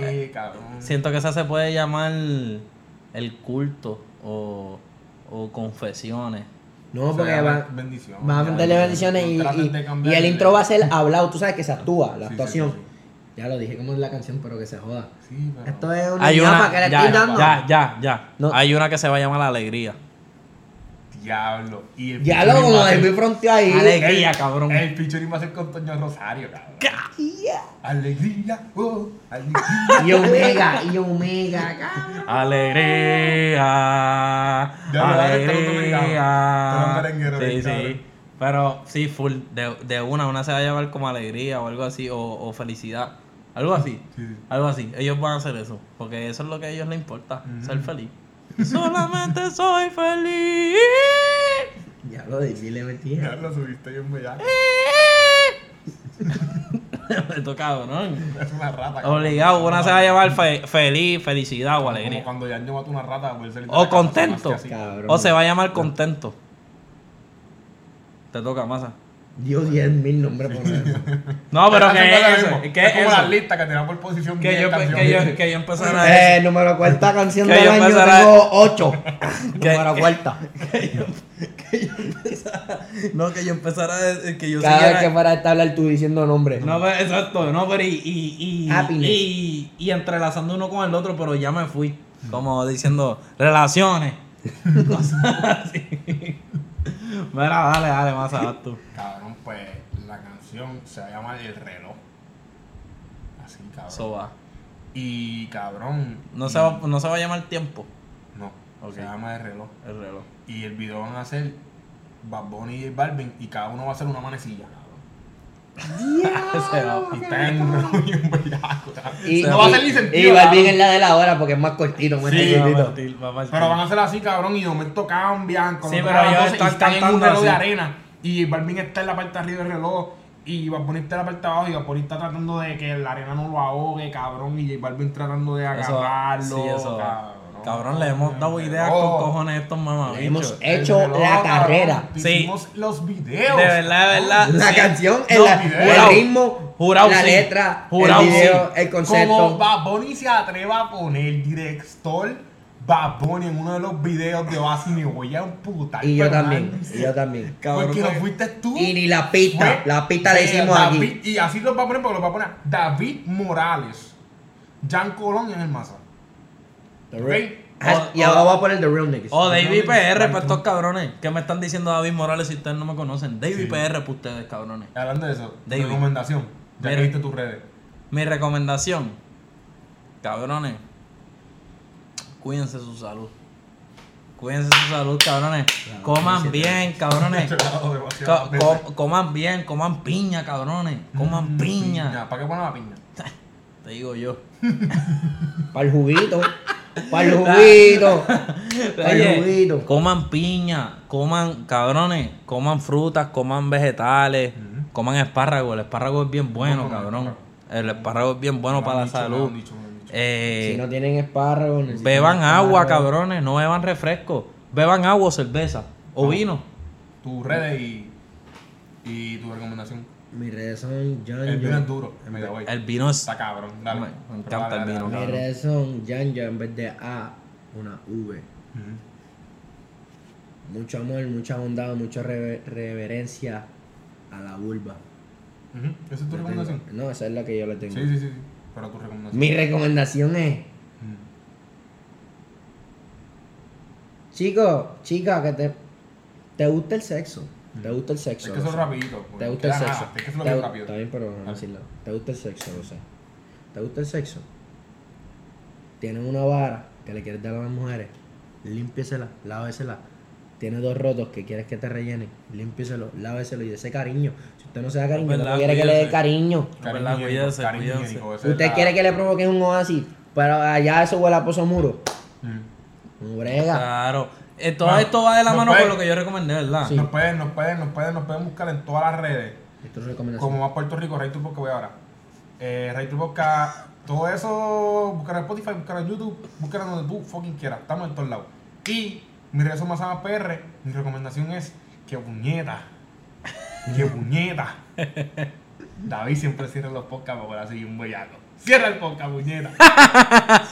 Siento que esa se puede llamar el culto o, o confesiones. No, porque llama va, bendición. va a meterle bendiciones y, y- el intro va a ser hablado. Tú sabes que se actúa, la Sí, sí, actuación. sí, Ya lo dije como es la canción, pero que se joda. sí. Sí, pero- Esto es una Hay una. que le Ya, estoy dando. ya, ya, ya. No. Hay una que se va a llamar Alegría. Diablo. Y el Ya lo como David fronteó ahí. Alegría, el- cabrón. El featuring va a ser con Toño Rosario, cabrón. Alegría, oh, alegría. Y Omega, y Omega, cabrón. Alegría. Alegría. Merengueros, Sí, sí. Pero sí, full. De, de una, una se va a llamar como alegría o algo así, o, o felicidad. Algo así. Sí, sí. Algo así. Ellos van a hacer eso. Porque eso es lo que a ellos les importa. Ser feliz. Solamente soy feliz. Ya lo dije, le metí. Ya lo subiste bien bellaco. Esto cabrón. Es una rata. Obligado. Una se va a llamar fe- feliz, felicidad o Como alegría. cuando ya mata una rata, de O contento. Cabrón. O se va a llamar contento. Te toca, masa. Dio 10 mil nombres por eso. No, pero que es eso. mismo. ¿Qué es como las listas que tiran por posición. Que 10 yo, canciones. que yo, que yo empezara a Eh, número cuarta canción Que del yo año, empezara- tengo 8. Que- número cuarta. No, que yo empezara a que yo Cada vez que siguiera. fuera esta hablar tú diciendo nombres. No, pero exacto, no, pero y, y, y, y, y entrelazando uno con el otro, pero ya me fui. Como diciendo, relaciones. Cosas así. Mira, dale, dale, más tú. Cabrón, pues la canción se va a llamar El reloj. Así, cabrón. Eso va. Y cabrón. No y- se, va, no se va a llamar tiempo. No, Ok. se llama El reloj. El reloj. Y el video van a ser Bad Bunny y J Balvin y cada uno va a hacer una manecilla, va. Y en y un bellaco, cabrón. Y, no va a ser ni y, sentido. y Balvin cabrón. es la de la hora porque es más cortito, más Sí, Va a va a partir. Pero van a ser así, cabrón, y de momento cambian. Con Sí, pero ellos están están en un reloj de arena. Y Balvin está en la parte de arriba del reloj. Y Bunny está en la parte de abajo. Y Bad Bunny está tratando de que la arena no lo ahogue, cabrón. Y J Balvin tratando de Eso- agarrarlo. sí, eso va. cabrón. Cabrón, le hemos dado ideas con cojones a estos mamabichos. Le hemos hecho reloj, la cabrón. carrera. Sí. Hicimos los videos. De verdad, de verdad. La Sí. canción, el, No, la- video. el ritmo, Jurado, la sí. letra, Jurado, el video, sí. el Como concepto. Bad Bunny se atreva a poner director Bad Bunny en uno de los videos de Oasis, me voy a emputar. Y yo también, y yo también. Cabrón, Porque no fuiste tú. Y ni la pista, Fue la pista la hicimos David- aquí. Y así lo va a poner porque lo va a poner David Morales, Jan Colón y en el Maza. ¿Ok? Ah, O- y ahora voy a poner The Real Niggas. O David PR para estos cabrones. ¿Qué me están diciendo David Morales si ustedes no me conocen? David Sí. PR para ustedes, cabrones. Hablando de eso, David. recomendación. Ya Mira. que viste tus redes. Mi recomendación, cabrones, cuídense su salud. Cuídense su salud, cabrones. Coman bien, cabrones. Co- co- coman bien, coman piña, cabrones. Coman Mm, piña. ¿Para qué pones la piña? Te digo yo. Para el juguito. Para el juguito. Para el Oye, juguito. coman piña, coman, cabrones, coman frutas, coman vegetales, coman espárrago. El espárrago es bien bueno, ¿Cómo comen cabrón. El espárrago es bien bueno para la dicho, salud. dicho. Eh, Si no tienen espárragos, beban agua, espárragos. cabrones, no beban refresco. Beban agua o cerveza o No. vino. Tus redes y, y tu recomendación. Mis redes son Jan El vino es duro, guay. El vino es Está cabrón, dale. Me- encanta dale, el vino, dale. Mis redes son Jan en vez de A, una V. Ujú. Mucho amor, mucha bondad, mucha rever- reverencia a la vulva. ¿Esa es tu recomendación? No, esa es la que yo le tengo. Sí, sí, sí. Pero tu recomendación. Mi recomendación es, chico, chica, que te, te gusta el sexo. Te gusta el Es sexo. que lo eso es rapidito. porque Te no gusta el queda sexo. Es que eso rápido. Está bien, pero vamos a Dale. decirlo. Te gusta el sexo, lo sé. ¿Te gusta el sexo? Tienes una vara que le quieres dar a las mujeres. Límpiesela, lávesela. Tienes dos rotos que quieres que te rellenen. Límpieselo, láveselo y dese cariño. Si usted no se da cariño, verdad, no quiere que le dé cariño. Cariño verdad, higiénico, cuídese, cariño es Usted quiere que le provoquen un oasis, pero allá eso huele a pozo muro. Mm. No brega. Claro. Eh, todo Bueno, esto va de la mano puede- con lo que yo recomendé, ¿verdad? Sí. Nos pueden, nos pueden, nos pueden, nos pueden buscar en todas las redes. Esto es recomendación. Como más Puerto Rico, Ray Turbo que voy ahora. Eh, Ray Turbo todo eso, buscar en Spotify, buscar en YouTube, buscar en donde tú fucking quieras. Estamos en todos lados. Y mi redes son más Sama PR. Mi recomendación es que puñeta. Que puñeta. David siempre cierra los podcasts para poder seguir un bellaco. Cierra el podcast, puñeta.